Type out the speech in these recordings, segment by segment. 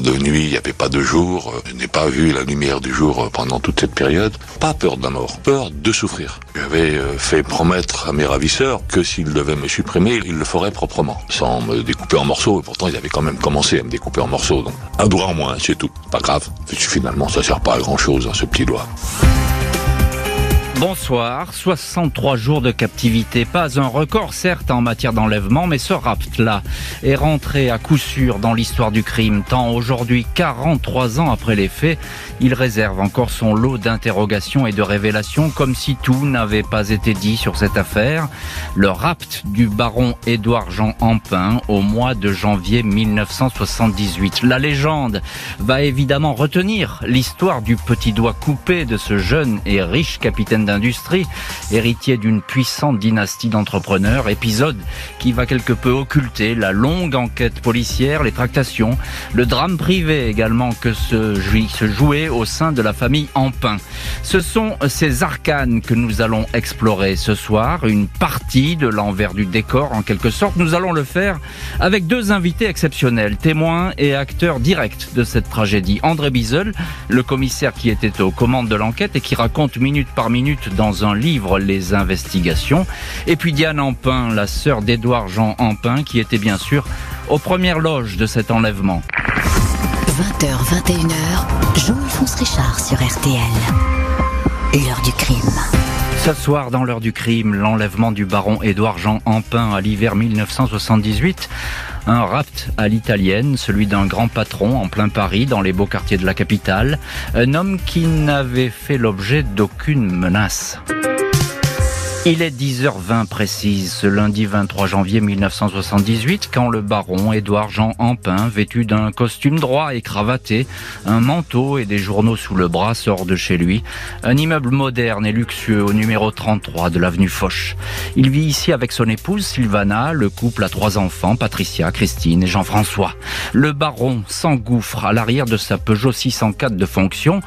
de nuit, il n'y avait pas de jour. Je n'ai pas vu la lumière du jour pendant toute cette période. Pas peur de la mort, peur de souffrir. J'avais fait promettre à mes ravisseurs que s'ils devaient me supprimer, ils le feraient proprement, sans me découper en morceaux. Et pourtant, ils avaient quand même commencé à me découper en morceaux. Donc, un doigt en moins, c'est tout. Pas grave. Finalement, ça sert pas à grand chose, hein, ce petit doigt. Bonsoir, 63 jours de captivité, pas un record certes en matière d'enlèvement, mais ce rapt-là est rentré à coup sûr dans l'histoire du crime, tant aujourd'hui, 43 ans après les faits, il réserve encore son lot d'interrogations et de révélations comme si tout n'avait pas été dit sur cette affaire. Le rapt du baron Édouard Jean Ampin au mois de janvier 1978. La légende va évidemment retenir l'histoire du petit doigt coupé de ce jeune et riche capitaine d'industrie, héritier d'une puissante dynastie d'entrepreneurs, épisode qui va quelque peu occulter la longue enquête policière, les tractations, le drame privé également que se, jouait au sein de la famille Ampin. Ce sont ces arcanes que nous allons explorer ce soir, une partie de l'envers du décor en quelque sorte. Nous allons le faire avec deux invités exceptionnels, témoins et acteurs directs de cette tragédie. André Bizel, le commissaire qui était aux commandes de l'enquête et qui raconte minute par minute dans un livre les investigations. Et puis Diane Ampin, la sœur d'Édouard Jean Ampin, qui était bien sûr aux premières loges de cet enlèvement. 20h, 21h, Jean-Alphonse Richard sur RTL. L'heure du crime. Ce soir, dans l'heure du crime, l'enlèvement du baron Édouard Jean Ampin à l'hiver 1978. Un rapt à l'italienne, celui d'un grand patron en plein Paris, dans les beaux quartiers de la capitale. Un homme qui n'avait fait l'objet d'aucune menace. Il est 10h20 précise, ce lundi 23 janvier 1978, quand le baron Édouard Jean Ampin, vêtu d'un costume droit et cravaté, un manteau et des journaux sous le bras, sort de chez lui. Un immeuble moderne et luxueux au numéro 33 de l'avenue Foch. Il vit ici avec son épouse Sylvana, le couple a trois enfants, Patricia, Christine et Jean-François. Le baron s'engouffre à l'arrière de sa Peugeot 604 de fonction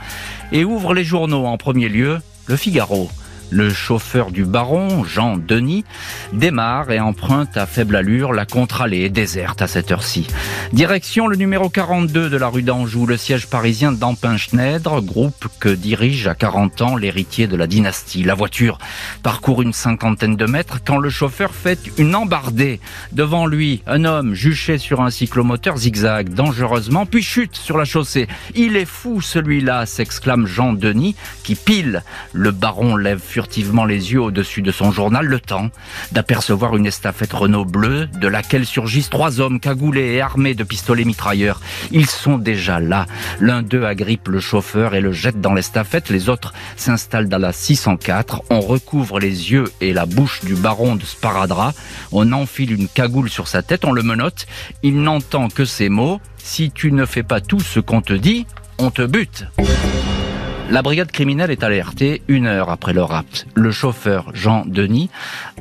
et ouvre les journaux en premier lieu, le Figaro. Le chauffeur du baron, Jean Denis, démarre et emprunte à faible allure la contre-allée déserte à cette heure-ci. Direction le numéro 42 de la rue d'Anjou, le siège parisien d'Ampin-Schneider, groupe que dirige à 40 ans l'héritier de la dynastie. La voiture parcourt une cinquantaine de mètres quand le chauffeur fait une embardée. Devant lui, un homme juché sur un cyclomoteur zigzag dangereusement, puis chute sur la chaussée. Il est fou celui-là, s'exclame Jean Denis, qui pile. Le baron lève furtivement les yeux au-dessus de son journal le temps d'apercevoir une estafette Renault bleue de laquelle surgissent trois hommes cagoulés et armés de pistolets mitrailleurs. Ils sont déjà là. L'un d'eux agrippe le chauffeur et le jette dans l'estafette. Les autres s'installent dans la 604. On recouvre les yeux et la bouche du baron de Sparadra. On enfile une cagoule sur sa tête. On le menotte. Il n'entend que ces mots. Si tu ne fais pas tout ce qu'on te dit, on te bute. La brigade criminelle est alertée une heure après le rapt. Le chauffeur Jean Denis,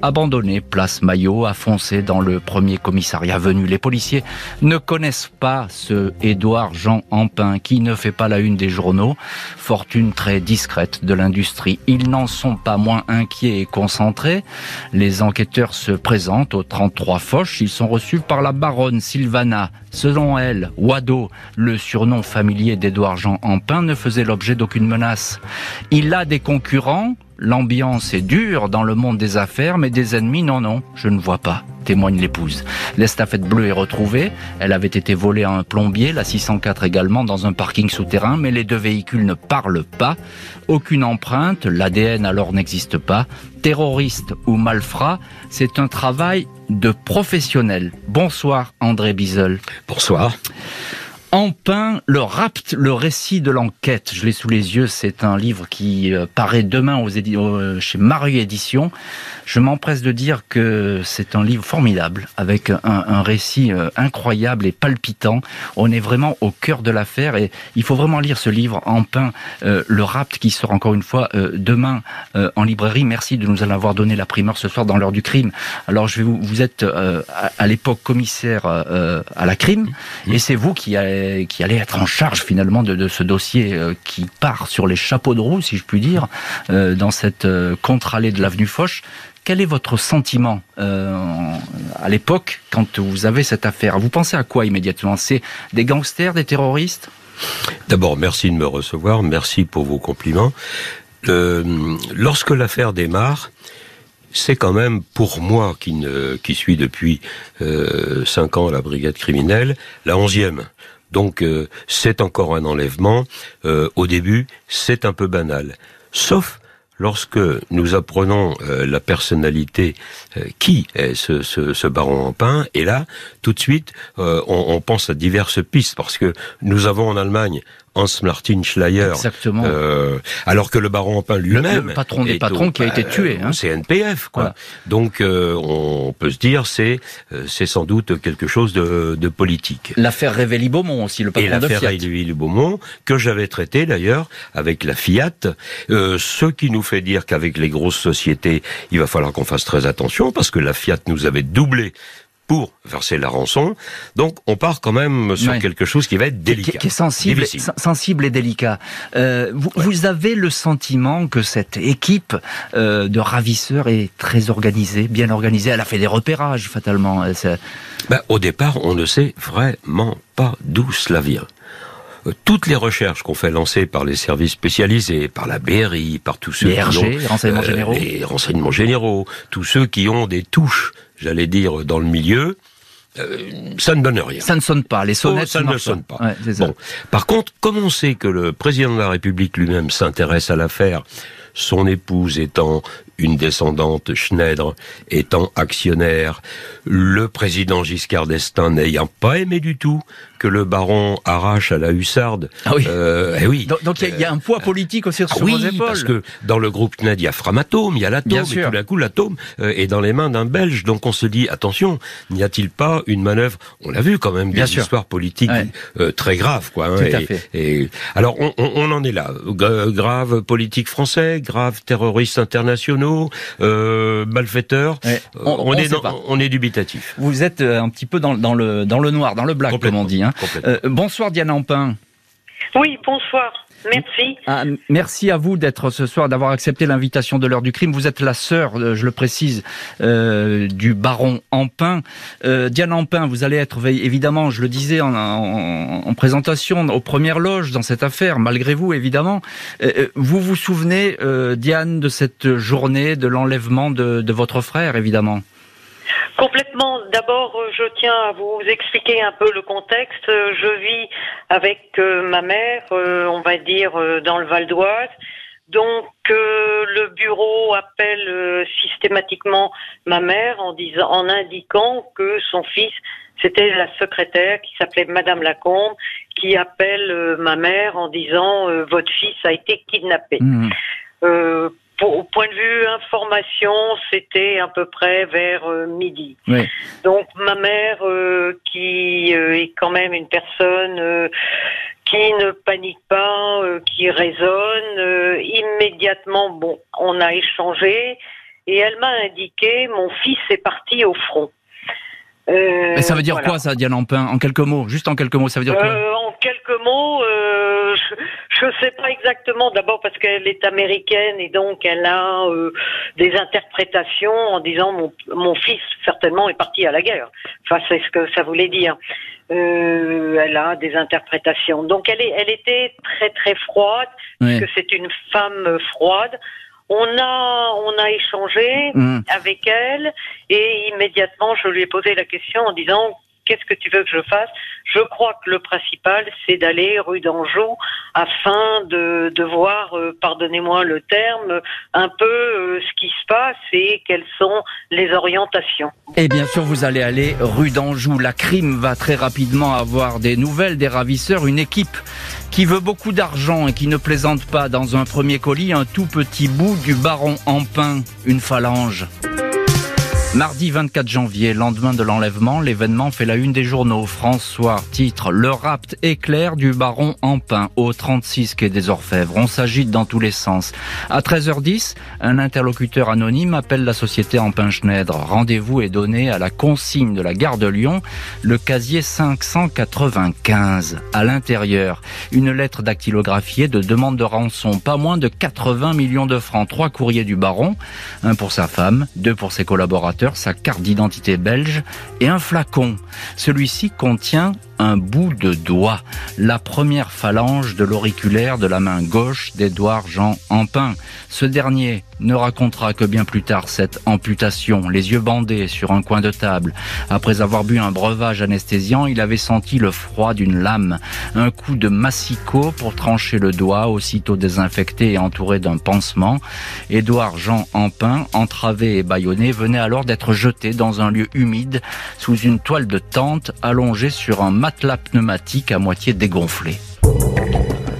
abandonné place Maillot, a foncé dans le premier commissariat venu. Les policiers ne connaissent pas ce Édouard Jean Ampin qui ne fait pas la une des journaux, fortune très discrète de l'industrie. Ils n'en sont pas moins inquiets et concentrés. Les enquêteurs se présentent au 33 Foch. Ils sont reçus par la baronne Sylvana. Selon elle, Wado, le surnom familier d'Édouard Jean Ampin, ne faisait l'objet d'aucune il a des concurrents, l'ambiance est dure dans le monde des affaires, mais des ennemis, non, non, je ne vois pas témoigne l'épouse. L'estafette bleue est retrouvée. Elle avait été volée à un plombier, la 604 également, dans un parking souterrain, mais les deux véhicules ne parlent pas. Aucune empreinte, l'ADN alors n'existe pas. Terroriste ou malfrat, c'est un travail de professionnel. Bonsoir André Bizel. Bonsoir. Empin, le rapt, le récit de l'enquête. Je l'ai sous les yeux. C'est un livre qui euh, paraît demain aux euh, chez Marie Éditions. Je m'empresse de dire que c'est un livre formidable, avec un, un, récit euh, incroyable et palpitant. On est vraiment au cœur de l'affaire et il faut vraiment lire ce livre Empin, le rapt, qui sort encore une fois demain en librairie. Merci de nous en avoir donné la primeur ce soir dans l'heure du crime. Alors je vais vous, vous êtes à, l'époque commissaire à la crime et c'est vous qui qui allait être en charge finalement de, ce dossier euh, qui part sur les chapeaux de roue, si je puis dire, euh, dans cette euh, contre-allée de l'avenue Foch. quel est votre sentiment à l'époque quand vous avez cette affaire? Vous pensez à quoi immédiatement? C'est des gangsters, des terroristes? D'abord, merci de me recevoir, merci pour vos compliments. Lorsque l'affaire démarre, c'est quand même pour moi qui suis depuis euh, cinq ans à la brigade criminelle, la onzième. Donc euh, c'est encore un enlèvement. Euh, au début, c'est un peu banal. Sauf lorsque nous apprenons euh, la personnalité qui est ce, baron en pain, et là, tout de suite, on, pense à diverses pistes, parce que nous avons en Allemagne Hans-Martin Schleyer. Exactement. Euh, alors que le baron Empin lui-même. Le, patron des patrons qui a été tué. Hein. C'est NPF, quoi. Donc, euh, on peut se dire, c'est euh, c'est sans doute quelque chose de, de politique. L'affaire Révéli-Beaumont aussi, le patron Et l'affaire Révéli-Beaumont, que j'avais traité d'ailleurs avec la Fiat, euh, ce qui nous fait dire qu'avec les grosses sociétés, il va falloir qu'on fasse très attention, parce que la Fiat nous avait doublé pour verser la rançon. Donc on part quand même sur quelque chose qui va être délicat. Qui, est sensible, sensible et délicat. Euh, vous, vous, avez le sentiment que cette équipe euh, de ravisseurs est très organisée, bien organisée. Elle a fait des repérages fatalement. Ben, au départ, on ne sait vraiment pas d'où cela vient euh, toutes les recherches qu'on fait lancer par les services spécialisés, par la BRI, par tous ceux les qui ont, les renseignements euh, généraux, les renseignements généraux, tous ceux qui ont des touches j'allais dire, dans le milieu, euh, ça ne donne rien. Ça ne sonne pas, les sonnettes. Oh, ça ne sonne pas. bon. Par contre, comme on sait que le président de la République lui-même s'intéresse à l'affaire, son épouse étant une descendante Schneider étant actionnaire, le président Giscard d'Estaing n'ayant pas aimé du tout que le baron arrache à la hussarde. Ah oui. Euh, eh oui. Donc il y, a un poids politique aussi sur ah oui, vos parce que dans le groupe CNED, il y a Framatome, il y a l'atome, et tout d'un coup l'atome euh, est dans les mains d'un Belge. Donc on se dit, attention, n'y a-t-il pas une manœuvre? On l'a vu quand même, Bien sûr. histoires politiques euh, très graves. Quoi, hein, tout et, à fait. Et, alors on, on, on, en est là. grave politique français, grave terroristes internationaux, euh, malfaiteurs. Ouais. On, on, est dans, on est dubitatif. Vous êtes euh, un petit peu dans, dans, le, dans le noir, dans le black, comme on dit. Hein. Euh, bonsoir Diana Ampin. Oui, bonsoir. Merci. Ah, merci à vous d'être ce soir, d'avoir accepté l'invitation de l'heure du crime. Vous êtes la sœur, euh, je le précise, euh, du baron Ampin. Euh, Diane Ampin, vous allez être évidemment, je le disais en, en, en, présentation, aux premières loges dans cette affaire, malgré vous évidemment. Euh, vous vous souvenez, euh, Diane, de cette journée de l'enlèvement de, de votre frère, évidemment? Complètement. D'abord, je tiens à vous expliquer un peu le contexte. Je vis avec euh, ma mère, euh, on va dire, euh, dans le Val d'Oise. Donc, le bureau appelle systématiquement ma mère en disant, en indiquant que son fils, c'était la secrétaire qui s'appelait Madame Lacombe, qui appelle ma mère en disant votre fils a été kidnappé. Mmh. Pour, au point de vue information, c'était à peu près vers euh, midi. Oui. Donc ma mère, euh, qui euh, est quand même une personne qui ne panique pas, qui raisonne, immédiatement, bon, on a échangé et elle m'a indiqué mon fils est parti au front. Mais ça veut dire voilà. quoi ça, Diane Ampin En quelques mots, juste en quelques mots, ça veut dire quoi En quelques mots, je ne sais pas exactement, d'abord parce qu'elle est américaine et donc elle a euh, des interprétations en disant mon, mon fils certainement est parti à la guerre. Enfin, c'est ce que ça voulait dire. Euh, elle a des interprétations. Donc elle, est, elle était très très froide, Oui. parce que c'est une femme froide. On a, on a échangé Mmh. avec elle et immédiatement je lui ai posé la question en disant qu'est-ce que tu veux que je fasse? Je crois que le principal, c'est d'aller rue d'Anjou afin de, voir, euh, pardonnez-moi le terme, un peu euh, ce qui se passe et quelles sont les orientations. Et bien sûr, vous allez aller rue d'Anjou. La crime va très rapidement avoir des nouvelles des ravisseurs, une équipe qui veut beaucoup d'argent et qui ne plaisante pas dans un premier colis un tout petit bout du baron Ampin, une phalange. Mardi 24 janvier, lendemain de l'enlèvement, l'événement fait la une des journaux. François titre Le rapt éclair du baron Ampin au 36 quai des Orfèvres. On s'agite dans tous les sens. À 13h10, un interlocuteur anonyme appelle la société Ampin Schneider. Rendez-vous est donné à la consigne de la gare de Lyon, le casier 595. À l'intérieur, une lettre dactylographiée de demande de rançon, pas moins de 80 millions de francs. Trois courriers du baron, un pour sa femme, deux pour ses collaborateurs sa carte d'identité belge et un flacon. Celui-ci contient un bout de doigt, la première phalange de l'auriculaire de la main gauche d'Édouard Jean Ampin. Ce dernier ne racontera que bien plus tard cette amputation, les yeux bandés sur un coin de table. Après avoir bu un breuvage anesthésiant, il avait senti le froid d'une lame. Un coup de massicot pour trancher le doigt, aussitôt désinfecté et entouré d'un pansement. Édouard Jean Ampin, entravé et bâillonné, venait alors d'être jeté dans un lieu humide sous une toile de tente allongée sur un matelas pneumatique à moitié dégonflé.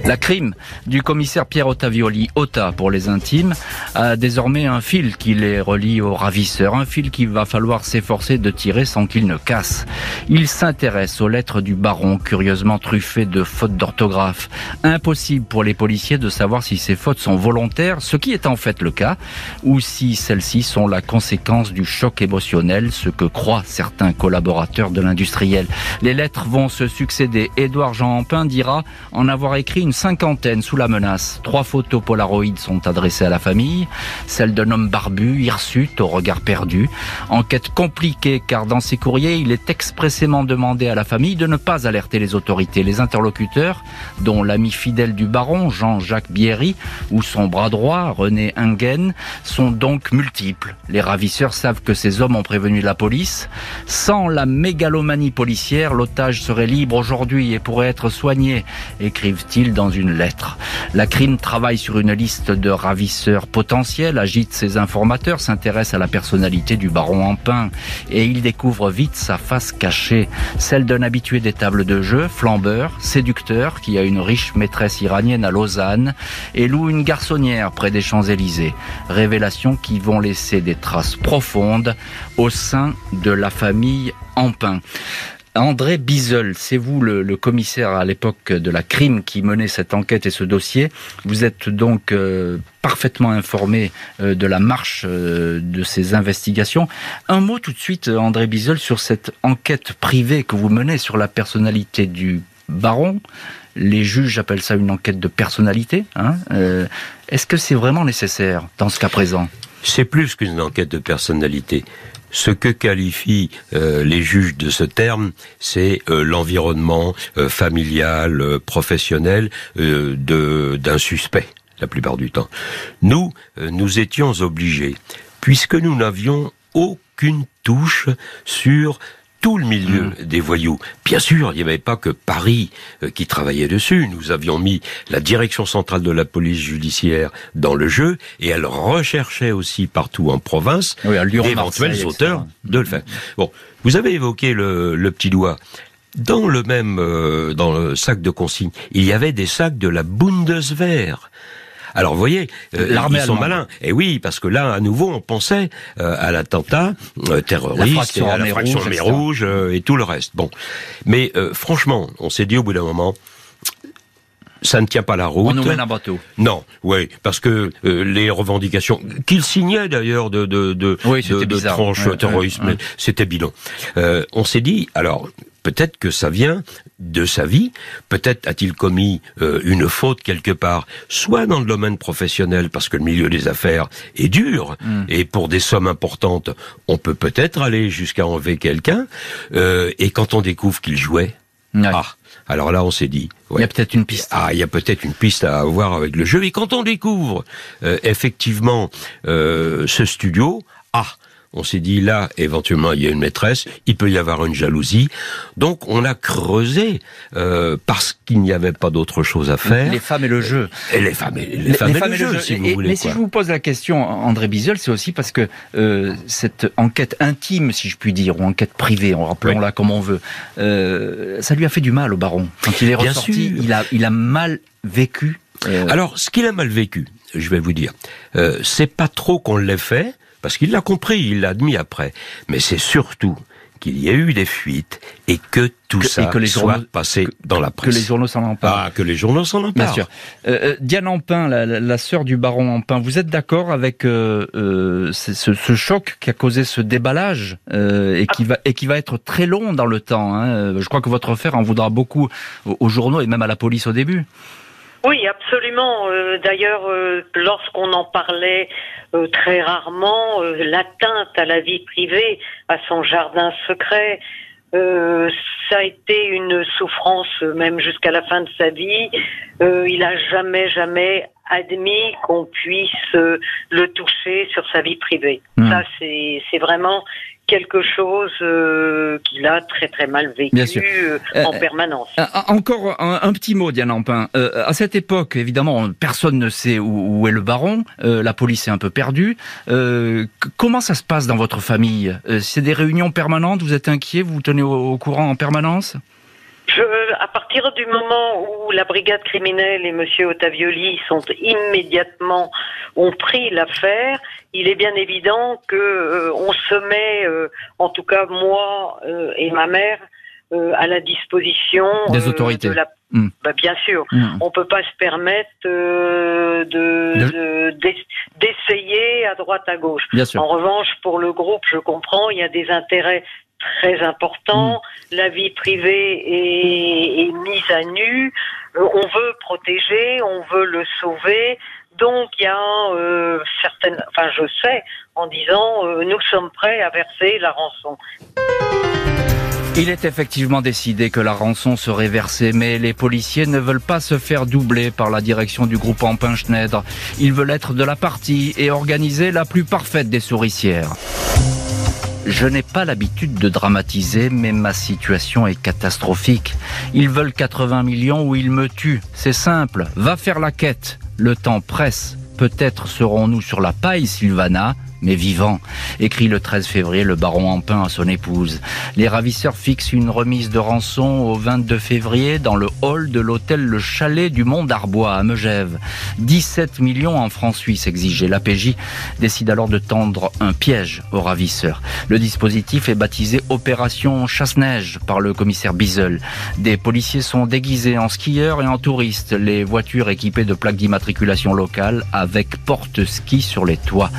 La crime du commissaire Pierre Ottavioli, Otta pour les intimes, a désormais un fil qui les relie au ravisseur, un fil qu'il va falloir s'efforcer de tirer sans qu'il ne casse. Il s'intéresse aux lettres du baron, curieusement truffées de fautes d'orthographe. Impossible pour les policiers de savoir si ces fautes sont volontaires, ce qui est en fait le cas, ou si celles-ci sont la conséquence du choc émotionnel, ce que croient certains collaborateurs de l'industriel. Les lettres vont se succéder. Édouard Jean Ampin dira en avoir écrit une cinquantaine sous la menace. Trois photos Polaroid sont adressées à la famille. Celle d'un homme barbu, hirsute, au regard perdu. Enquête compliquée car dans ces courriers, il est expressément demandé à la famille de ne pas alerter les autorités. Les interlocuteurs, dont l'ami fidèle du baron, Jean-Jacques Bierry, ou son bras droit, René Ingen, sont donc multiples. Les ravisseurs savent que ces hommes ont prévenu la police. Sans la mégalomanie policière, l'otage serait libre aujourd'hui et pourrait être soigné, écrivent-ils dans une lettre. La crime travaille sur une liste de ravisseurs potentiels, agite ses informateurs, s'intéresse à la personnalité du baron Ampin et il découvre vite sa face cachée, celle d'un habitué des tables de jeu, flambeur, séducteur, qui a une riche maîtresse iranienne à Lausanne et loue une garçonnière près des Champs-Élysées. Révélations qui vont laisser des traces profondes au sein de la famille Ampin. André Bizel, c'est vous le, commissaire à l'époque de la crime qui menait cette enquête et ce dossier. Vous êtes donc euh, parfaitement informé euh, de la marche euh, de ces investigations. Un mot tout de suite, André Bizel, sur cette enquête privée que vous menez sur la personnalité du baron. Les juges appellent ça une enquête de personnalité. Hein Est-ce que c'est vraiment nécessaire dans ce cas présent? C'est plus qu'une enquête de personnalité. Ce que qualifient euh, les juges de ce terme, c'est euh, l'environnement euh, familial, professionnel de d'un suspect la plupart du temps. Nous, nous étions obligés, puisque nous n'avions aucune touche sur tout le milieu mm. des voyous. Bien sûr, il n'y avait pas que Paris euh, qui travaillait dessus. Nous avions mis la direction centrale de la police judiciaire dans le jeu et elle recherchait aussi partout en province d'éventuels auteurs de le faire. Bon, vous avez évoqué le, le petit doigt. Dans le même, euh, dans le sac de consigne, il y avait des sacs de la Bundeswehr. Alors vous voyez, euh, ils sont malins. Et oui, parce que là, à nouveau, on pensait euh, à l'attentat euh, terroriste, à la fraction rouge, rouge et tout le reste. Bon, mais franchement, on s'est dit au bout d'un moment, ça ne tient pas la route. On nous mène un bateau. Non, oui, parce que les revendications qu'il signait d'ailleurs de de de, oui, de, tranches terrorisme, c'était bidon. on s'est dit alors Peut-être que ça vient de sa vie, peut-être a-t-il commis euh, une faute quelque part, soit dans le domaine professionnel, parce que le milieu des affaires est dur, hmm. et pour des sommes importantes, on peut peut-être aller jusqu'à enlever quelqu'un, euh, et quand on découvre qu'il jouait, ah, alors là on s'est dit, il y a peut-être une piste. Ah, il y a peut-être une piste à avoir avec le jeu, et quand on découvre euh, effectivement ce studio, ah, on s'est dit là, éventuellement, il y a une maîtresse, il peut y avoir une jalousie. Donc on a creusé euh, parce qu'il n'y avait pas d'autre chose à faire. Les femmes et le jeu. Et les femmes et, les, femmes et, le, jeu, si vous voulez. Mais si je vous pose la question, André Bizel, c'est aussi parce que euh, cette enquête intime, si je puis dire, ou enquête privée, rappelons-la comme on veut, euh, ça lui a fait du mal au baron. Quand il est ressorti, il a, il a mal vécu. Alors, ce qu'il a mal vécu, je vais vous dire, c'est pas trop qu'on l'ait fait, parce qu'il l'a compris, il l'a admis après. Mais c'est surtout qu'il y a eu des fuites et que tout ça que les soit passé dans la presse. Que les journaux s'en emparent. Ah, que les journaux s'en emparent. Bien sûr. Euh, euh, Diane Ampin, la, la, sœur du baron Ampin, vous êtes d'accord avec euh, euh ce, ce, choc qui a causé ce déballage et qui va et qui va être très long dans le temps. Hein. Je crois que votre frère en voudra beaucoup aux journaux et même à la police au début. Oui, absolument. Euh, d'ailleurs, euh, lorsqu'on en parlait euh, très rarement, l'atteinte à la vie privée, à son jardin secret, ça a été une souffrance même jusqu'à la fin de sa vie. il a jamais, jamais admis qu'on puisse le toucher sur sa vie privée. Hmm. Ça, c'est vraiment quelque chose euh, qu'il a très très mal vécu euh, en euh, permanence. encore un, petit mot, Diane Ampin. à cette époque, évidemment, personne ne sait où, est le baron. la police est un peu perdue. comment ça se passe dans votre famille? C'est des réunions permanentes? Vous êtes inquiet Vous vous tenez au courant en permanence? Je, à partir du moment où la brigade criminelle et Monsieur Ottavioli sont immédiatement ont pris l'affaire, il est bien évident que euh, on se met, euh, en tout cas moi euh, et ma mère, à la disposition des autorités. De la... Hmm. Bah, bien sûr, hmm. on peut pas se permettre de d'essayer à droite à gauche. En revanche, pour le groupe, je comprends, il y a des intérêts très important. Mm. La vie privée est, mise à nu. Euh, on veut protéger, on veut le sauver. Donc il y a euh, certaines, enfin je sais, en disant euh, nous sommes prêts à verser la rançon. Il est effectivement décidé que la rançon serait versée, mais les policiers ne veulent pas se faire doubler par la direction du groupe Ampin Schneider. Ils veulent être de la partie et organiser la plus parfaite des souricières. Je n'ai pas l'habitude de dramatiser, mais ma situation est catastrophique. Ils veulent 80 millions ou ils me tuent. C'est simple. Va faire la quête. Le temps presse. Peut-être serons-nous sur la paille, Sylvana, mais vivant, écrit le 13 février le baron Ampin à son épouse. Les ravisseurs fixent une remise de rançon au 22 février dans le hall de l'hôtel Le Chalet du Mont d'Arbois à Megève. 17 millions en francs suisses exigés. L'APJ décide alors de tendre un piège aux ravisseurs. Le dispositif est baptisé Opération Chasse-Neige par le commissaire Bizel. Des policiers sont déguisés en skieurs et en touristes. Les voitures équipées de plaques d'immatriculation locale avec porte-ski sur les toits.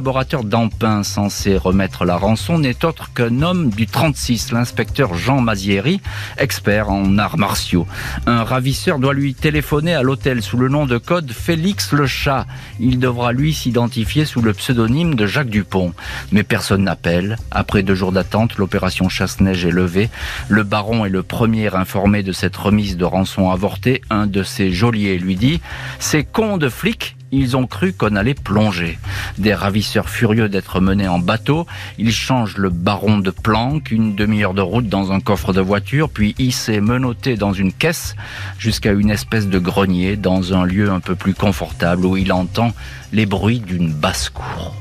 d'Ampin censé remettre la rançon n'est autre qu'un homme du 36, l'inspecteur Jean Mazieri, expert en arts martiaux. Un ravisseur doit lui téléphoner à l'hôtel sous le nom de code Félix le Chat. Il devra lui s'identifier sous le pseudonyme de Jacques Dupont. Mais personne n'appelle. Après deux jours d'attente, l'opération chasse-neige est levée. Le baron est le premier informé de cette remise de rançon avortée. Un de ses geôliers lui dit « Ces cons de flics ils ont cru qu'on allait plonger. Des ravisseurs furieux d'être menés en bateau, ils changent le baron de planque, une demi-heure de route dans un coffre de voiture, puis hissé, menotté dans une caisse jusqu'à une espèce de grenier dans un lieu un peu plus confortable où il entend les bruits d'une basse-cour.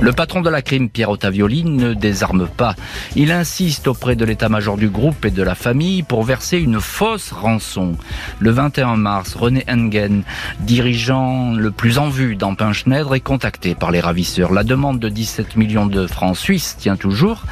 Le patron de la crime, Pierre Ottavioli, ne désarme pas. Il insiste auprès de l'état-major du groupe et de la famille pour verser une fausse rançon. Le 21 mars, René Engen, dirigeant le plus en vue d'Ampin Schneider, est contacté par les ravisseurs. La demande de 17 millions de francs suisses tient toujours.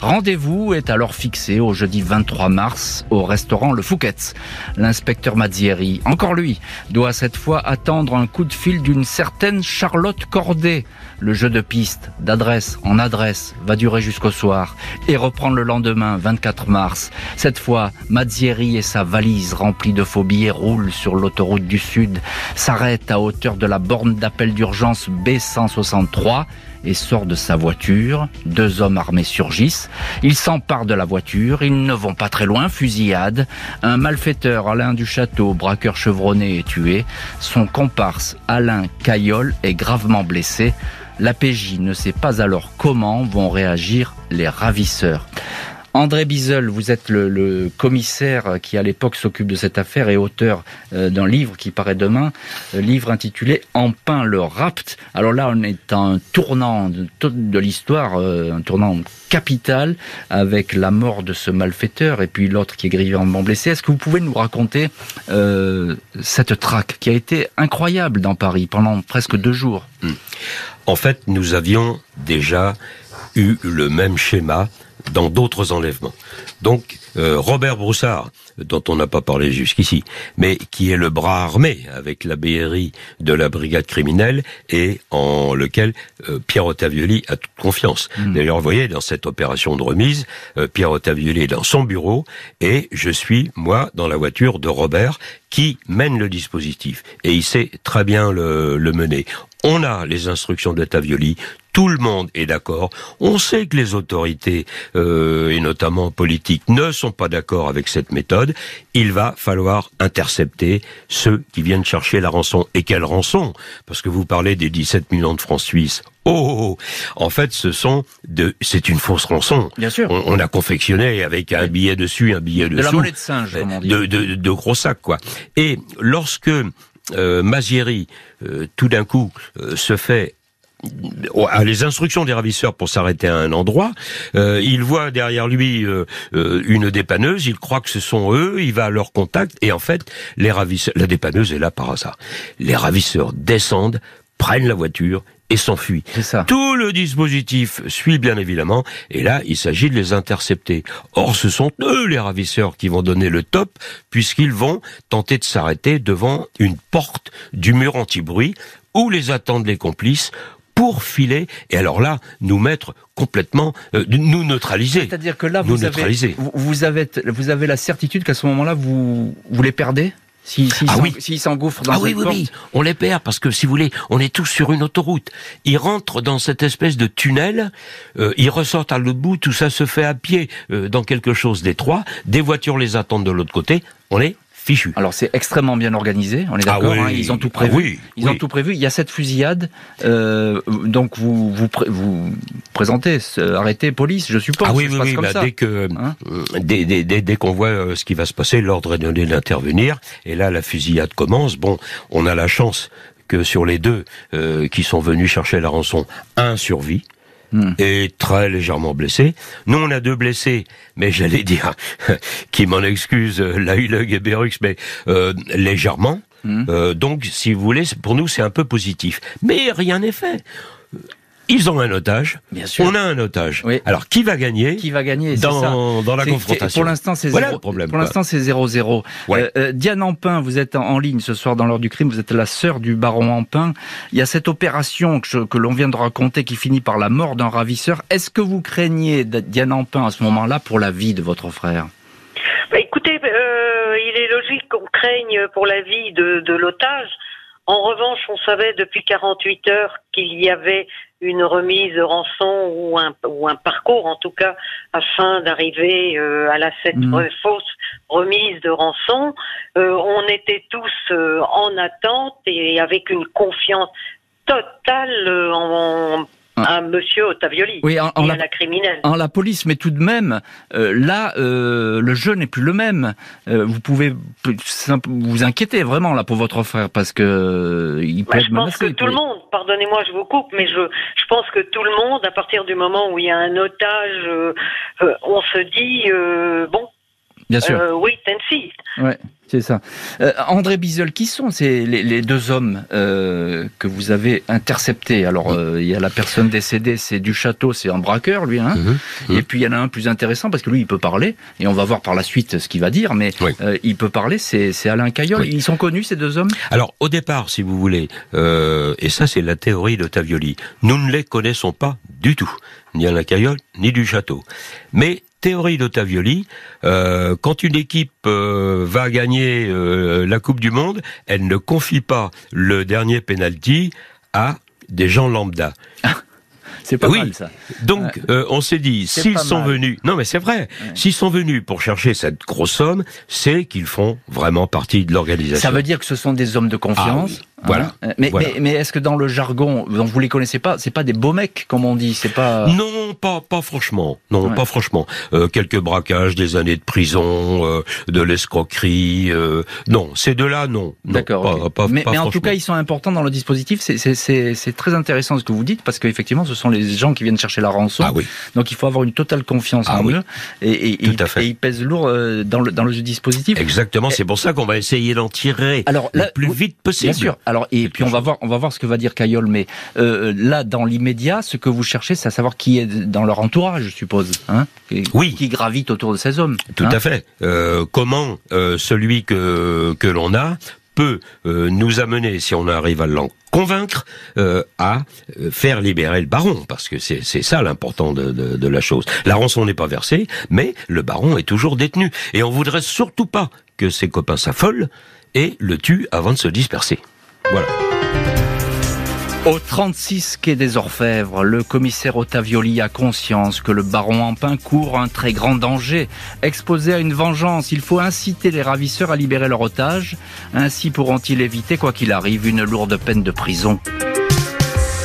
Rendez-vous est alors fixé au jeudi 23 mars au restaurant Le Fouquet's. L'inspecteur Mazzieri, encore lui, doit cette fois attendre un coup de fil d'une certaine Charlotte Cordet. Le jeu de piste, d'adresse en adresse, va durer jusqu'au soir et reprendre le lendemain, 24 mars. Cette fois, Mazzieri et sa valise remplie de faux roulent sur l'autoroute du Sud, s'arrêtent à hauteur de la borne d'appel d'urgence B163 et sort de sa voiture. Deux hommes armés surgissent. Ils s'emparent de la voiture. Ils ne vont pas très loin. Fusillade. Un malfaiteur, Alain du Château, braqueur chevronné, est tué. Son comparse, Alain Caillol, est gravement blessé. La PJ ne sait pas alors comment vont réagir les ravisseurs. André Bizel, vous êtes le, commissaire qui à l'époque s'occupe de cette affaire et auteur euh, d'un livre qui paraît demain, un livre intitulé En pain le rapt. Alors là, on est à un tournant de, l'histoire, euh, un tournant capital avec la mort de ce malfaiteur et puis l'autre qui est grièvement blessé. Est-ce que vous pouvez nous raconter euh, cette traque qui a été incroyable dans Paris pendant presque deux jours? Hmm. En fait, nous avions déjà eu le même schéma dans d'autres enlèvements. Donc euh, Robert Broussard, dont on n'a pas parlé jusqu'ici, mais qui est le bras armé avec la BRI de la brigade criminelle et en lequel euh, Pierre Ottavioli a toute confiance. Hmm. D'ailleurs, vous voyez, dans cette opération de remise, euh, Pierre Ottavioli est dans son bureau et je suis, moi, dans la voiture de Robert qui mène le dispositif. Et il sait très bien le, le mener. On a les instructions d'Ottavioli, tout le monde est d'accord. On sait que les autorités, euh, et notamment politiques, ne sont pas d'accord avec cette méthode. Il va falloir intercepter ceux qui viennent chercher la rançon. Et quelle rançon? Parce que vous parlez des 17 millions de francs suisses. Oh, oh, oh, En fait, ce sont de, c'est une fausse rançon. Bien sûr. On, a confectionné avec un billet dessus, un billet dessous. De la monnaie de singe, comme on dit. De, de, gros sacs, quoi. Et lorsque euh, Mazieri, euh, tout d'un coup, euh, se fait à les instructions des ravisseurs pour s'arrêter à un endroit, euh, il voit derrière lui euh, euh, une dépanneuse, il croit que ce sont eux, il va à leur contact. Et en fait la dépanneuse est là par hasard. Les ravisseurs descendent, prennent la voiture et s'enfuient. Tout le dispositif suit bien évidemment, et là, il s'agit de les intercepter. Or, ce sont eux, les ravisseurs, qui vont donner le top, puisqu'ils vont tenter de s'arrêter devant une porte du mur anti-bruit, où les attendent les complices, pour filer, et alors là, nous mettre complètement, euh, nous neutraliser. C'est-à-dire que là, vous, avez, vous, avez, vous avez la certitude qu'à ce moment-là, vous, vous les perdez? S'ils si, ah oui. s'engouffrent dans ah oui, oui, oui, on les perd parce que si vous voulez, on est tous sur une autoroute. Ils rentrent dans cette espèce de tunnel, euh, ils ressortent à l'autre bout, tout ça se fait à pied euh, dans quelque chose d'étroit. Des voitures les attendent de l'autre côté. On est alors c'est extrêmement bien organisé, on est ah d'accord. Hein, ils ont tout prévu. Ah oui, ils ont tout prévu. Il y a cette fusillade. Euh, donc vous vous, vous présentez, arrêtez police, je suppose. Ah oui, oui, oui. Bah, dès que hein euh, dès, dès, dès, qu'on voit euh, ce qui va se passer, l'ordre est donné d'intervenir. Et là, la fusillade commence. Bon, on a la chance que sur les deux euh, qui sont venus chercher la rançon, un survit. Hmm. est très légèrement blessé. Nous, on a deux blessés, mais j'allais dire, qui m'en excuse, euh, Lahuleg et Berux, mais euh, légèrement. Hmm. Euh, donc, si vous voulez, pour nous, c'est un peu positif. Mais rien n'est fait. Ils ont un otage. Bien sûr. On a un otage. Oui. Alors qui va gagner Qui va gagner dans, dans la confrontation Pour l'instant, c'est voilà zéro. Problème, pour l'instant, c'est 0-0. Euh, euh, Diane Ampin, vous êtes en, ligne ce soir dans l'heure du crime. Vous êtes la sœur du baron Ampin. Il y a cette opération que, que l'on vient de raconter qui finit par la mort d'un ravisseur. Est-ce que vous craignez Diane Ampin à ce moment-là pour la vie de votre frère? Bah, Écoutez, euh, il est logique qu'on craigne pour la vie de, de l'otage. En revanche, on savait depuis 48 heures qu'il y avait une remise de rançon ou un, ou un parcours en tout cas afin d'arriver euh, à la cette mmh. fausse remise de rançon. Euh, on était tous euh, en attente et avec une confiance totale en, un monsieur Ottavioli oui, en, la, la criminelle. En la police, mais tout de même, euh, là, euh, le jeu n'est plus le même. Euh, vous pouvez vous inquiéter vraiment là pour votre frère parce que il peut bah, Je pense que tout le monde, pardonnez-moi, je vous coupe, mais je, je pense que tout le monde, à partir du moment où il y a un otage, on se dit bon. Bien sûr. wait and see. Ouais. C'est ça. Euh, André Bizel, qui sont ces, les, deux hommes euh, que vous avez interceptés? Alors, euh, il y a la personne décédée, c'est du château, c'est un braqueur, lui. Hein mhm. Mhm. Et puis, il y en a un plus intéressant, parce que lui, il peut parler, et on va voir par la suite ce qu'il va dire, mais il peut parler, c'est Alain Caillol. Ils sont connus, ces deux hommes? Alors, au départ, si vous voulez, et ça, c'est la théorie de Tavioli, nous ne les connaissons pas du tout, ni Alain Caillol, ni du château. Mais théorie d'Ottavioli, euh, quand une équipe euh, va gagner euh, la Coupe du Monde, elle ne confie pas le dernier penalty à des gens lambda. C'est pas mal ça. Donc on s'est dit s'ils sont venus, non mais c'est vrai, s'ils sont venus pour chercher cette grosse somme, c'est qu'ils font vraiment partie de l'organisation. Ça veut dire que ce sont des hommes de confiance. Ah Voilà. Hein mais, mais, est-ce que dans le jargon, dont vous les connaissez pas, c'est pas des beaux mecs comme on dit, c'est pas Non, pas pas franchement. Non, pas franchement. Euh, quelques braquages, des années de prison, euh, de l'escroquerie. Euh, non, ces deux-là, non. D'accord. mais, mais en tout cas, ils sont importants dans le dispositif. C'est très intéressant ce que vous dites parce qu'effectivement, ce sont les gens qui viennent chercher la rançon. Ah oui. Donc il faut avoir une totale confiance ah en eux. Et, et, et, ils pèsent lourd dans le dans le dispositif. Exactement. C'est pour ça qu'on va essayer d'en tirer Alors, le plus vite possible. Bien sûr. Alors et puis on va voir, on va voir ce que va dire Caillol. Mais euh, là, dans l'immédiat, ce que vous cherchez, c'est à savoir qui est dans leur entourage, je suppose. Hein oui. Qui gravite autour de ces hommes. Tout hein à fait. Euh, comment euh, celui que que l'on a peut euh, nous amener, si on arrive à l'en convaincre, euh, à faire libérer le baron, parce que c'est ça l'important de, de, de, la chose. La rançon n'est pas versée, mais le baron est toujours détenu. Et on voudrait surtout pas que ses copains s'affolent et le tuent avant de se disperser. Voilà. Au 36 quai des Orfèvres, le commissaire Ottavioli a conscience que le baron Ampin court un très grand danger. Exposé à une vengeance, il faut inciter les ravisseurs à libérer leur otage. Ainsi pourront-ils éviter, quoi qu'il arrive, une lourde peine de prison.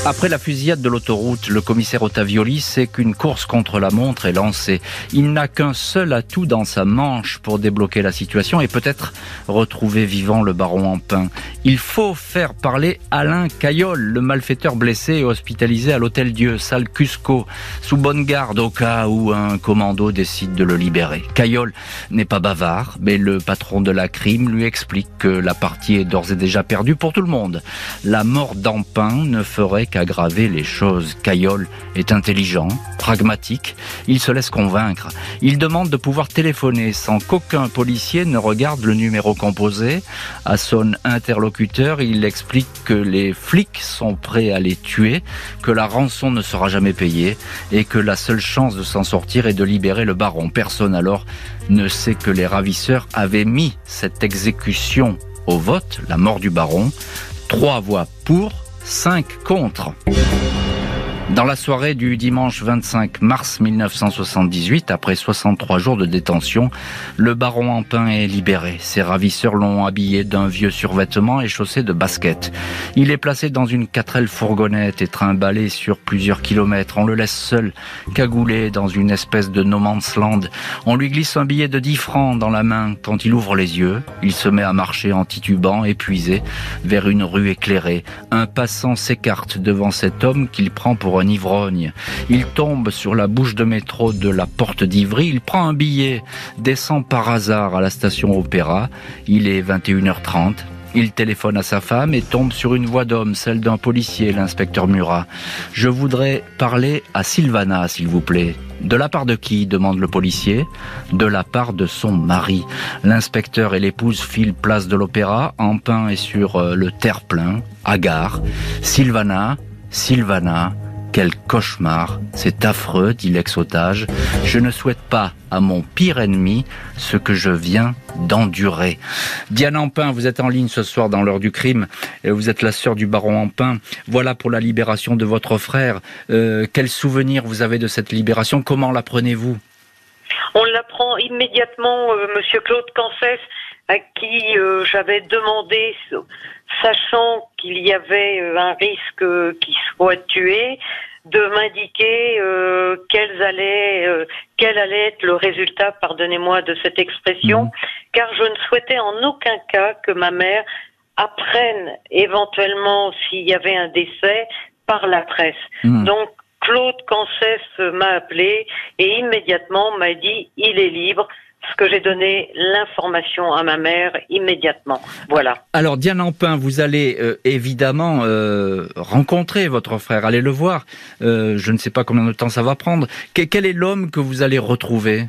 Après la fusillade de l'autoroute, le commissaire Ottavioli sait qu'une course contre la montre est lancée. Il n'a qu'un seul atout dans sa manche pour débloquer la situation et peut-être retrouver vivant le baron en pain. Il faut faire parler Alain Caillol, le malfaiteur blessé et hospitalisé à l'hôtel Dieu, salle Cusco, sous bonne garde au cas où un commando décide de le libérer. Caillol n'est pas bavard, mais le patron de la crime lui explique que la partie est d'ores et déjà perdue pour tout le monde. La mort d'Ampin ne ferait qu'aggraver les choses. Caillol est intelligent, pragmatique, il se laisse convaincre. Il demande de pouvoir téléphoner sans qu'aucun policier ne regarde le numéro composé. À son interlocuteur, il explique que les flics sont prêts à les tuer, que la rançon ne sera jamais payée et que la seule chance de s'en sortir est de libérer le baron. Personne alors ne sait que les ravisseurs avaient mis cette exécution au vote, la mort du baron. Trois voix pour, 5 contre. Dans la soirée du dimanche 25 mars 1978, après 63 jours de détention, le baron Ampin est libéré. Ses ravisseurs l'ont habillé d'un vieux survêtement et chaussé de baskets. Il est placé dans une quatrelle fourgonnette et trimballé sur plusieurs kilomètres. On le laisse seul, cagoulé dans une espèce de no land. On lui glisse un billet de 10 francs dans la main. Quand il ouvre les yeux, il se met à marcher en titubant, épuisé, vers une rue éclairée. Un passant s'écarte devant cet homme qu'il prend pour ivrogne. Il tombe sur la bouche de métro de la porte d'Ivry, il prend un billet, descend par hasard à la station Opéra. Il est 21h30. Il téléphone à sa femme et tombe sur une voix d'homme, celle d'un policier, l'inspecteur Murat. Je voudrais parler à Sylvana, s'il vous plaît. De la part de qui demande le policier. De la part de son mari. L'inspecteur et l'épouse filent place de l'opéra. Ampin est sur euh, le terre-plein, à gare. Sylvana, Sylvana, quel cauchemar, c'est affreux, dit l'ex-otage. Je ne souhaite pas à mon pire ennemi ce que je viens d'endurer. Diane Ampin, vous êtes en ligne ce soir dans l'heure du crime. Vous êtes la sœur du baron Ampin. Voilà pour la libération de votre frère. Euh, quel souvenir vous avez de cette libération? Comment l'apprenez-vous On l'apprend immédiatement, euh, Monsieur Claude Cancès, à qui euh, j'avais demandé sachant qu'il y avait euh, un risque qu'il soit tué, de m'indiquer euh, quel allait euh, quel allait être le résultat, pardonnez-moi de cette expression, mhm. car je ne souhaitais en aucun cas que ma mère apprenne éventuellement s'il y avait un décès par la presse. Mhm. Donc Claude Cancès m'a appelé et immédiatement m'a dit il est libre, ce que j'ai donné l'information à ma mère immédiatement. Voilà. Alors Diane Ampin, vous allez euh, évidemment euh, rencontrer votre frère, allez le voir. Euh, je ne sais pas combien de temps ça va prendre. quel est l'homme que vous allez retrouver?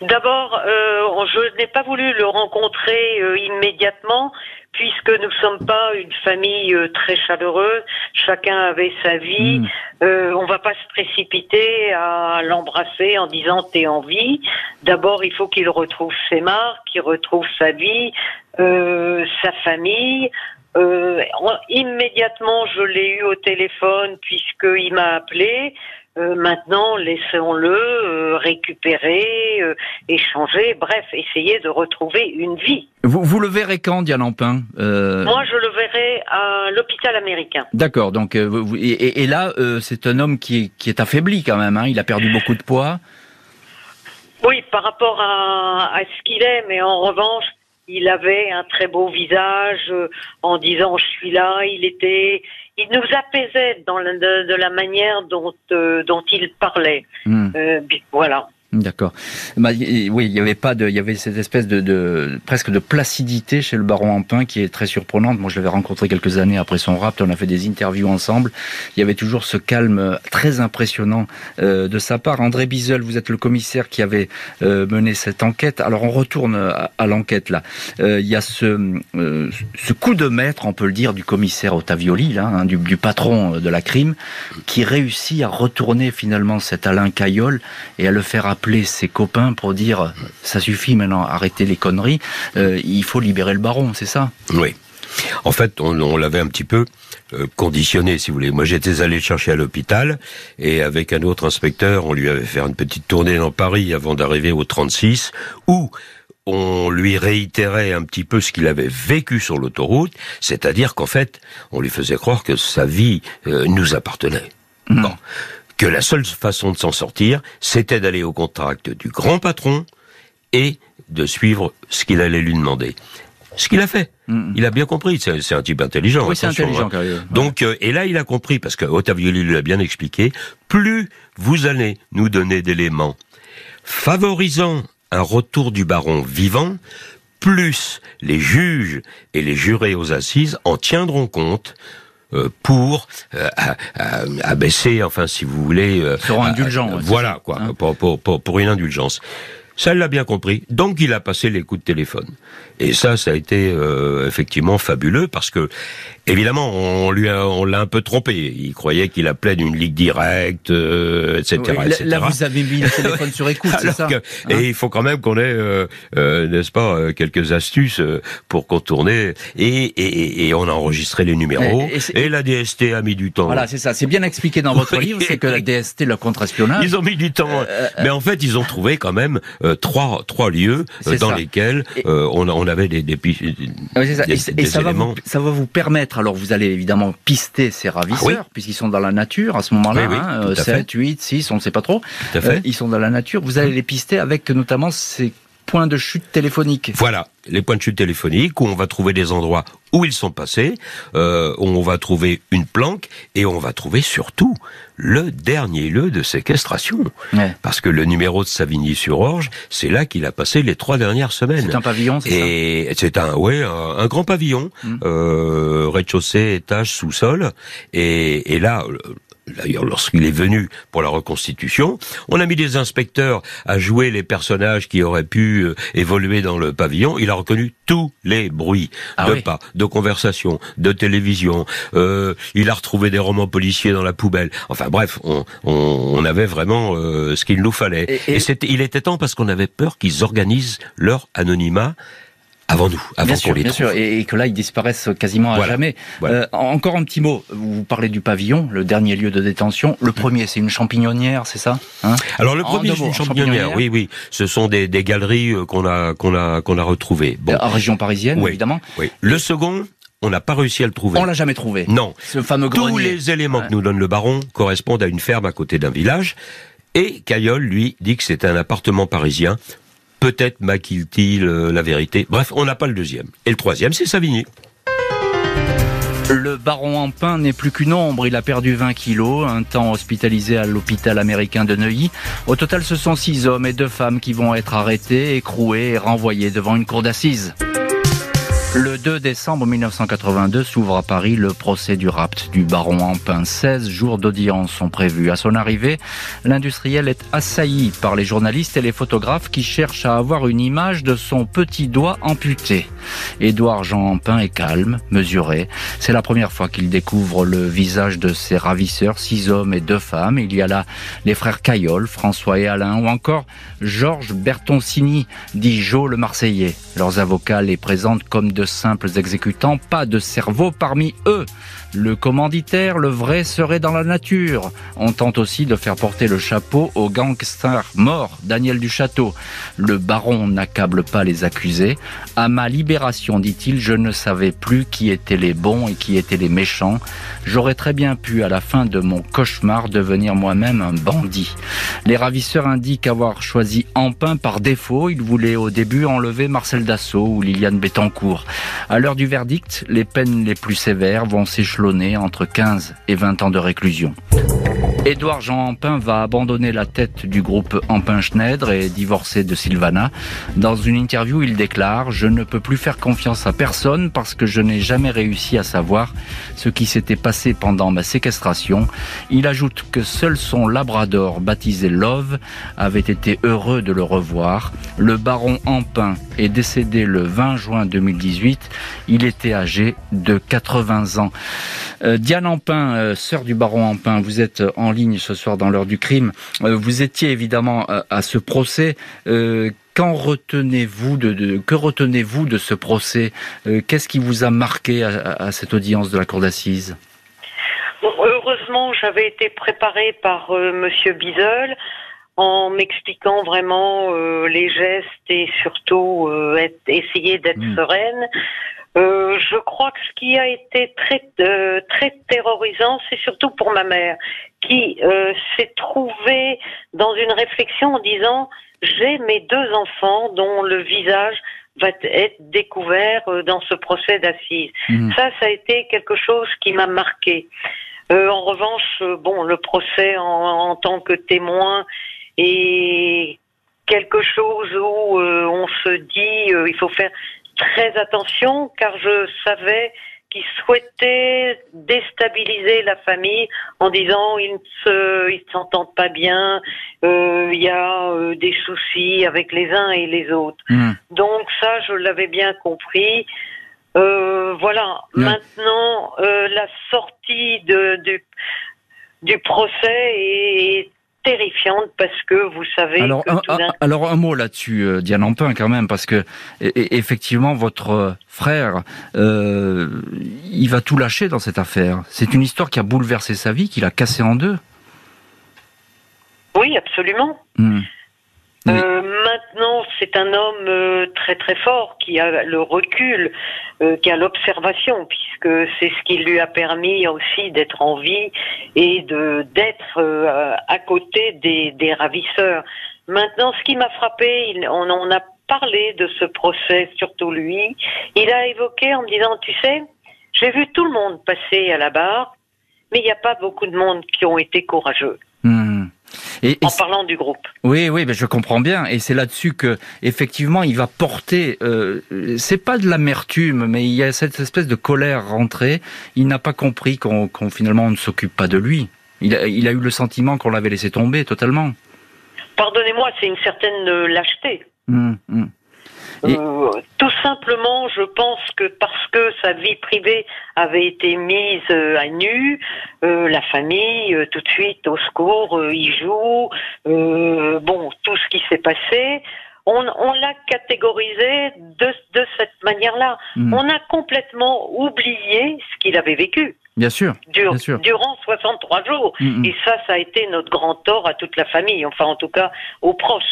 D'abord, je n'ai pas voulu le rencontrer immédiatement puisque nous ne sommes pas une famille euh, très chaleureuse, chacun avait sa vie, mm. euh, on va pas se précipiter à l'embrasser en disant t'es en vie. D'abord, il faut qu'il retrouve ses marques, qu'il retrouve sa vie, euh, sa famille. Euh, immédiatement, je l'ai eu au téléphone puisqu'il m'a appelé. Euh, maintenant, laissons-le euh, récupérer, euh, échanger, bref, essayer de retrouver une vie. Vous, vous le verrez quand, Diane Lampin Moi, je le verrai à l'hôpital américain. D'accord, donc et, et, là, c'est un homme qui est, qui est affaibli quand même. Hein, il a perdu beaucoup de poids. Oui, par rapport à, à ce qu'il est, mais en revanche, il avait un très beau visage en disant je suis là. Il était, il nous apaisait dans de, la manière dont, euh, dont il parlait. Hmm. Euh, voilà. D'accord. Bah, oui, il y avait pas de, il y avait cette espèce de, de, presque de placidité chez le baron Ampin qui est très surprenante. Moi, je l'avais rencontré quelques années après son rap. On a fait des interviews ensemble. Il y avait toujours ce calme très impressionnant euh, de sa part. André Bizel, vous êtes le commissaire qui avait euh, mené cette enquête. Alors, on retourne à, l'enquête là. Euh, il y a ce, ce coup de maître, on peut le dire, du commissaire Ottavioli, là, hein, du, du, patron de la crime, qui réussit à retourner finalement cet Alain Caillol et à le faire appeler ses copains pour dire ça suffit maintenant, arrêtez les conneries, euh, il faut libérer le baron, c'est ça? Oui. En fait, on, l'avait un petit peu euh, conditionné, si vous voulez. Moi, j'étais allé le chercher à l'hôpital, et avec un autre inspecteur, on lui avait fait une petite tournée dans Paris avant d'arriver au 36, où on lui réitérait un petit peu ce qu'il avait vécu sur l'autoroute, c'est-à-dire qu'en fait, on lui faisait croire que sa vie euh, nous appartenait. Mmh. Bon que la seule façon de s'en sortir, c'était d'aller au contact du grand patron et de suivre ce qu'il allait lui demander. Ce qu'il a fait. Mm. Il a bien compris. C'est un type intelligent. Oui, c'est intelligent. Hein. Donc, euh, et là, il a compris parce que Ottavioli lui a bien expliqué. Plus vous allez nous donner d'éléments favorisant un retour du baron vivant, plus les juges et les jurés aux assises en tiendront compte pour euh, abaisser, enfin, si vous voulez, euh, seront indulgents. voilà quoi, hein. pour, pour, pour, une indulgence. Ça, il l'a bien compris. Donc, il a passé les coups de téléphone. Et ça, ça a été euh, effectivement fabuleux parce que, évidemment, on lui on l'a un peu trompé. Il croyait qu'il appelait d'une ligue directe, euh, etc., Là, vous avez mis le téléphone sur écoute, c'est ça Et hein il faut quand même qu'on ait, euh, n'est-ce pas, quelques astuces pour contourner. Et, et, et on a enregistré les numéros. Et, la DST a mis du temps. Voilà, c'est ça. C'est bien expliqué dans votre livre, c'est que la DST, le contre-espionnage. Ils ont mis du temps, mais en fait, ils ont trouvé quand même trois trois lieux dans lesquels on a on avait des, des, ah ça. et, ça, va vous, ça va vous permettre, alors vous allez évidemment pister ces ravisseurs, ah puisqu'ils sont dans la nature à ce moment-là, 7, 8, 6, on ne sait pas trop. Euh, ils sont dans la nature, vous allez les pister avec notamment ces points de chute téléphoniques. Voilà, les points de chute téléphoniques où on va trouver des endroits où ils sont passés, euh, où on va trouver une planque et on va trouver surtout le dernier lieu de séquestration. Parce que le numéro de Savigny-sur-Orge, c'est là qu'il a passé les trois dernières semaines. C'est un pavillon, c'est ça? Et c'est un, ouais, un, grand pavillon, mmh. euh, rez-de-chaussée, étage, sous-sol. Et, et là, d'ailleurs lorsqu'il est venu pour la reconstitution, on a mis des inspecteurs à jouer les personnages qui auraient pu euh, évoluer dans le pavillon. Il a reconnu tous les bruits ah de pas, de conversation, de télévision. Euh, il a retrouvé des romans policiers dans la poubelle. Enfin bref, on, on, avait vraiment euh, ce qu'il nous fallait. Et, et il était temps parce qu'on avait peur qu'ils organisent leur anonymat avant nous, avant bien sûr, bien sûr, et, que là ils disparaissent quasiment à jamais. Euh, encore un petit mot. Vous parlez du pavillon, le dernier lieu de détention. Le premier, c'est une champignonnière, c'est ça hein? Alors le premier, c'est une champignonnière. Oui, oui. Ce sont des, des galeries euh, qu'on a qu'on a qu'on a retrouvées. Bon. En région parisienne, évidemment. Oui. Le second, on n'a pas réussi à le trouver. On l'a jamais trouvé. Non. Ce fameux Tous les éléments que nous donne le baron correspondent à une ferme à côté d'un village. Et Caillol, lui, dit que c'est un appartement parisien Peut-être maquille-t-il euh, la vérité. Bref, on n'a pas le deuxième. Et le troisième, c'est Savigny. Le baron Ampin n'est plus qu'une ombre. Il a perdu 20 kilos, un temps hospitalisé à l'hôpital américain de Neuilly. Au total, ce sont six hommes et deux femmes qui vont être arrêtés, écroués et renvoyés devant une cour d'assises. Le 2 décembre 1982 s'ouvre à Paris le procès du rapt du baron Ampin. 16 jours d'audience sont prévus. À son arrivée, l'industriel est assailli par les journalistes et les photographes qui cherchent à avoir une image de son petit doigt amputé. Édouard Jean Ampin est calme, mesuré. C'est la première fois qu'il découvre le visage de ses ravisseurs, six hommes et deux femmes. Il y a là les frères Caillol, François et Alain, ou encore Georges Bertoncini, dit Jo le Marseillais. Leurs avocats les présentent comme de simples exécutants, pas de cerveau parmi eux. Le commanditaire, le vrai, serait dans la nature. On tente aussi de faire porter le chapeau au gangster mort, Daniel Duchâteau. Le baron n'accable pas les accusés. À ma libération, dit-il, je ne savais plus qui étaient les bons et qui étaient les méchants. J'aurais très bien pu, à la fin de mon cauchemar, devenir moi-même un bandit. Les ravisseurs indiquent avoir choisi Empin par défaut. Ils voulaient au début enlever Marcel Dassault ou Liliane Bettencourt. À l'heure du verdict, les peines les plus sévères vont s'échelonner entre 15 et 20 ans de réclusion. Édouard Jean Ampin va abandonner la tête du groupe Ampin-Schneider et divorcer de Sylvana. Dans une interview, il déclare « Je ne peux plus faire confiance à personne parce que je n'ai jamais réussi à savoir ce qui s'était passé pendant ma séquestration. » Il ajoute que seul son labrador, baptisé Love, avait été heureux de le revoir. Le baron Ampin est décédé le 20 juin 2018. Il était âgé de 80 ans. Euh, Diane Ampin, euh, sœur du baron Ampin, vous êtes en ligne ce soir dans l'heure du crime. Euh, vous étiez évidemment à, ce procès. Qu'en retenez-vous de, que retenez-vous de ce procès? Qu'est-ce qui vous a marqué à, cette audience de la cour d'assises? Heureusement, j'avais été préparée par Monsieur Bizel en m'expliquant vraiment les gestes et surtout essayer d'être hmm. sereine. Euh, je crois que ce qui a été très euh, très terrorisant, c'est surtout pour ma mère, qui euh, s'est trouvée dans une réflexion en disant j'ai mes deux enfants dont le visage va être découvert dans ce procès d'assises. Mmh. Ça, ça a été quelque chose qui m'a marqué. en revanche, bon, le procès en, en, tant que témoin est quelque chose où on se dit il faut faire très attention car je savais qu'il souhaitait déstabiliser la famille en disant ils ne se, ils s'entendent pas bien, euh, il y a euh, des soucis avec les uns et les autres. Hmm. Donc ça, je l'avais bien compris. Euh, voilà. Maintenant, la sortie de, du, du procès est terrifiante parce que vous savez. Alors, un, alors un mot là-dessus, euh, Diane Ampin, quand même, parce que effectivement, votre frère, euh, il va tout lâcher dans cette affaire. C'est une histoire qui a bouleversé sa vie, qui l'a cassé en deux. Oui, absolument. Euh, maintenant, c'est un homme euh, très très fort qui a le recul, euh, qui a l'observation, puisque c'est ce qui lui a permis aussi d'être en vie et de d'être à côté des, des, ravisseurs. Maintenant, ce qui m'a frappé, on en a parlé de ce procès, surtout lui. Il a évoqué en me disant, tu sais, j'ai vu tout le monde passer à la barre, mais il n'y a pas beaucoup de monde qui ont été courageux. Et, en parlant du groupe. Oui, oui, mais je comprends bien. Et c'est là-dessus que, effectivement, il va porter. Euh, c'est pas de l'amertume, mais il y a cette espèce de colère rentrée. Il n'a pas compris qu'on finalement on ne s'occupe pas de lui. Il a, il a eu le sentiment qu'on l'avait laissé tomber totalement. Pardonnez-moi, c'est une certaine lâcheté. Hum, Euh, tout simplement, je pense que parce que sa vie privée avait été mise euh, à nu, euh, la famille, tout de suite au secours, il joue, bon, tout ce qui s'est passé, on, on l'a catégorisé de, de cette manière-là. Hmm. On a complètement oublié ce qu'il avait vécu. Bien sûr, bien sûr. Durant 63 jours. Hmm, hmm. Et ça, ça a été notre grand tort à toute la famille, enfin en tout cas aux proches.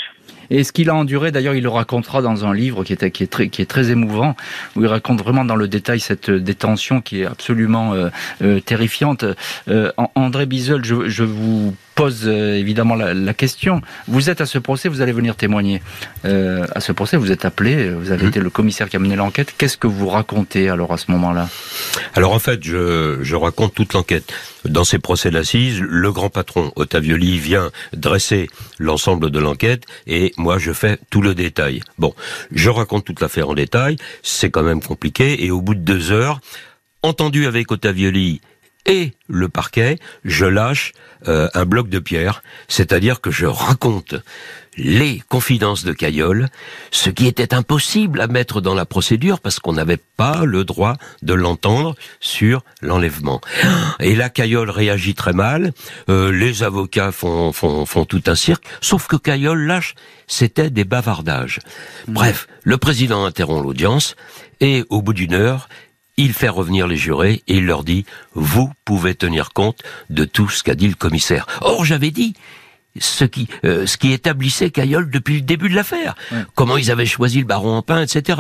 Et ce qu'il a enduré, d'ailleurs, il le racontera dans un livre qui est, qui est, très, qui est très émouvant, où il raconte vraiment dans le détail cette détention qui est absolument euh, euh, terrifiante. Euh, André Bizel, je, je vous pose euh, évidemment la, question. Vous êtes à ce procès, vous allez venir témoigner. Euh, à ce procès, vous êtes appelé, vous avez mhm. été le commissaire qui a mené l'enquête. Qu'est-ce que vous racontez alors à ce moment-là? Alors en fait, je, je raconte toute l'enquête. Dans ces procès d'assises, le grand patron Ottavioli vient dresser l'ensemble de l'enquête et moi je fais tout le détail. Bon, je raconte toute l'affaire en détail, c'est quand même compliqué et au bout de deux heures, entendu avec Ottavioli et le parquet, je lâche euh, un bloc de pierre, c'est-à-dire que je raconte les confidences de Cayolle, ce qui était impossible à mettre dans la procédure parce qu'on n'avait pas le droit de l'entendre sur l'enlèvement. Et là, Cayolle réagit très mal, euh, les avocats font, font, font tout un cirque, sauf que Cayolle lâche, c'était des bavardages. Bref, le président interrompt l'audience et au bout d'une heure, il fait revenir les jurés et il leur dit vous pouvez tenir compte de tout ce qu'a dit le commissaire. Or j'avais dit ce qui euh, ce qui établissait Cayolle depuis le début de l'affaire. Comment ils avaient choisi le baron en pain, etc.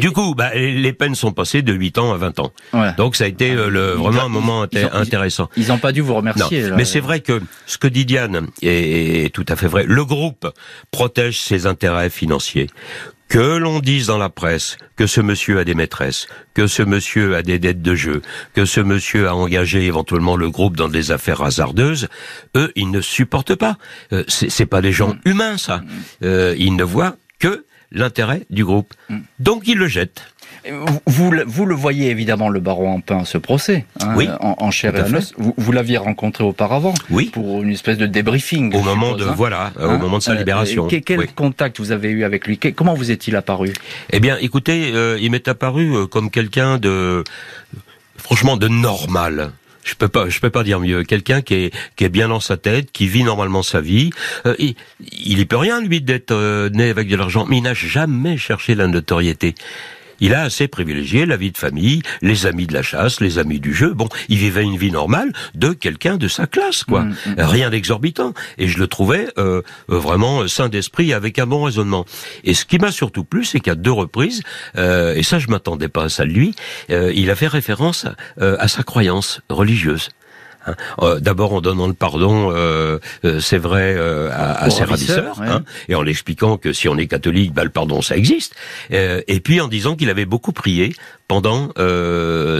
du coup, bah, les peines sont passées de 8 ans à 20 ans. Donc ça a été euh, le, vraiment un moment intéressant. Ils n'ont pas dû vous remercier. Mais c'est vrai que ce que dit Diane est tout à fait vrai. Le groupe protège ses intérêts financiers. Que l'on dise dans la presse que ce monsieur a des maîtresses, que ce monsieur a des dettes de jeu, que ce monsieur a engagé éventuellement le groupe dans des affaires hasardeuses, eux, ils ne supportent pas. Euh, c'est pas des gens mm. humains, ça. Euh, ils ne voient que l'intérêt du groupe. Mm. Donc ils le jettent. Vous, vous, le voyez évidemment, le baron en pain, ce procès, hein, oui, en, chair et en os. Vous, vous l'aviez rencontré auparavant Oui. Pour une espèce de débriefing. Au moment de, hein. voilà, au hein moment de sa euh, libération. quel contact vous avez eu avec lui? Comment vous est-il apparu? Eh bien, écoutez, euh, il m'est apparu euh, comme quelqu'un de, franchement, de normal je peux pas, je peux pas dire mieux. Quelqu'un qui est qui est bien dans sa tête, qui vit normalement sa vie. il, il y peut rien lui d'être né avec de l'argent, mais il n'a jamais cherché la notoriété il a assez privilégié la vie de famille, les amis de la chasse, les amis du jeu. Bon, il vivait une vie normale de quelqu'un de sa classe, quoi. Mm, mm. Rien d'exorbitant. Et je le trouvais euh, euh, vraiment sain d'esprit avec un bon raisonnement. Et ce qui m'a surtout plu, c'est qu'à deux reprises, euh, et ça je m'attendais pas à ça de lui, il a fait référence à sa croyance religieuse. Hein. Euh, d'abord en donnant le pardon, euh, euh, c'est vrai, à, ses ravisseurs, hein, et en l'expliquant que si on est catholique, bah, le pardon ça existe, et puis en disant qu'il avait beaucoup prié pendant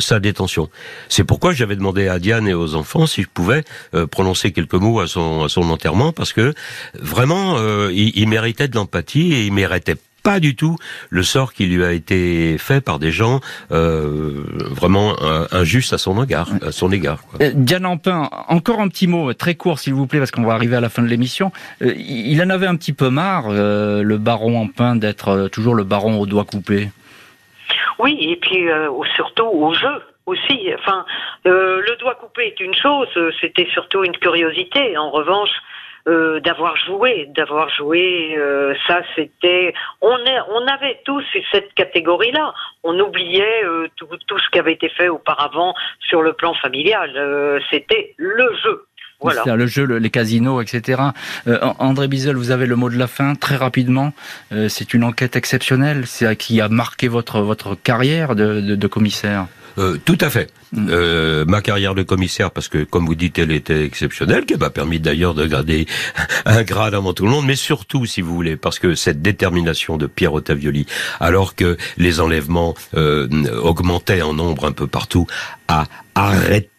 sa détention. C'est pourquoi j'avais demandé à Diane et aux enfants si je pouvais prononcer quelques mots à son, à son enterrement, parce que vraiment, il, il, méritait de l'empathie et il méritait pas du tout le sort qui lui a été fait par des gens euh, vraiment injustes à son égard. À son égard quoi. Euh, Diane Ampin, encore un petit mot très court s'il vous plaît parce qu'on va arriver à la fin de l'émission. Euh, il en avait un petit peu marre, le baron Ampin, d'être toujours le baron aux doigts coupés. Oui, et puis surtout au jeu aussi. Enfin, le doigt coupé est une chose, c'était surtout une curiosité. En revanche, euh, d'avoir joué, d'avoir joué, euh, ça c'était, on est, on avait tous cette catégorie-là. On oubliait euh, tout, tout, ce qui avait été fait auparavant sur le plan familial. c'était le jeu. Voilà. Le jeu, les casinos, etc. André Bizel, vous avez le mot de la fin très rapidement. c'est une enquête exceptionnelle, c'est qui a marqué votre votre carrière de, de, de commissaire? Euh, tout à fait. Mm. Euh, ma carrière de commissaire, parce que comme vous dites, elle était exceptionnelle, qui m'a permis d'ailleurs de garder un grade avant tout le monde, mais surtout, si vous voulez, parce que cette détermination de Pierre Ottavioli, alors que les enlèvements euh, augmentaient en nombre un peu partout, a arrêté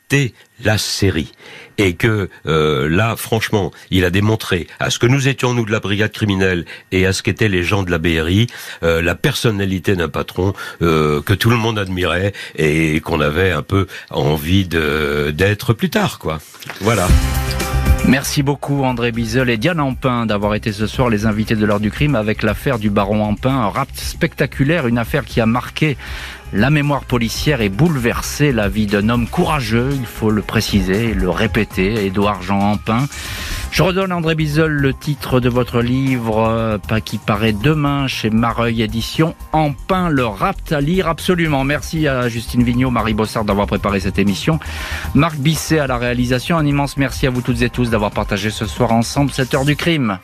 la série et que euh, là, franchement, il a démontré à ce que nous étions nous de la brigade criminelle et à ce qu'étaient les gens de la BRI, euh, la personnalité d'un patron euh, que tout le monde admirait et qu'on avait un peu envie d'être plus tard, quoi. Voilà. Merci beaucoup André Bizel et Diane Ampin d'avoir été ce soir les invités de l'heure du crime avec l'affaire du baron Ampin, un rapt spectaculaire, une affaire qui a marqué la mémoire policière et bouleversé la vie d'un homme courageux, il faut le préciser et le répéter, Édouard Jean Ampin. Je redonne André Bizel le titre de votre livre euh, qui paraît demain chez Mareuil Édition. Ampin le rapt à lire absolument. Merci à Justine Vignot, Marie Bossard d'avoir préparé cette émission. Marc Bisset à la réalisation. Un immense merci à vous toutes et tous d'avoir partagé ce soir ensemble cette heure du crime.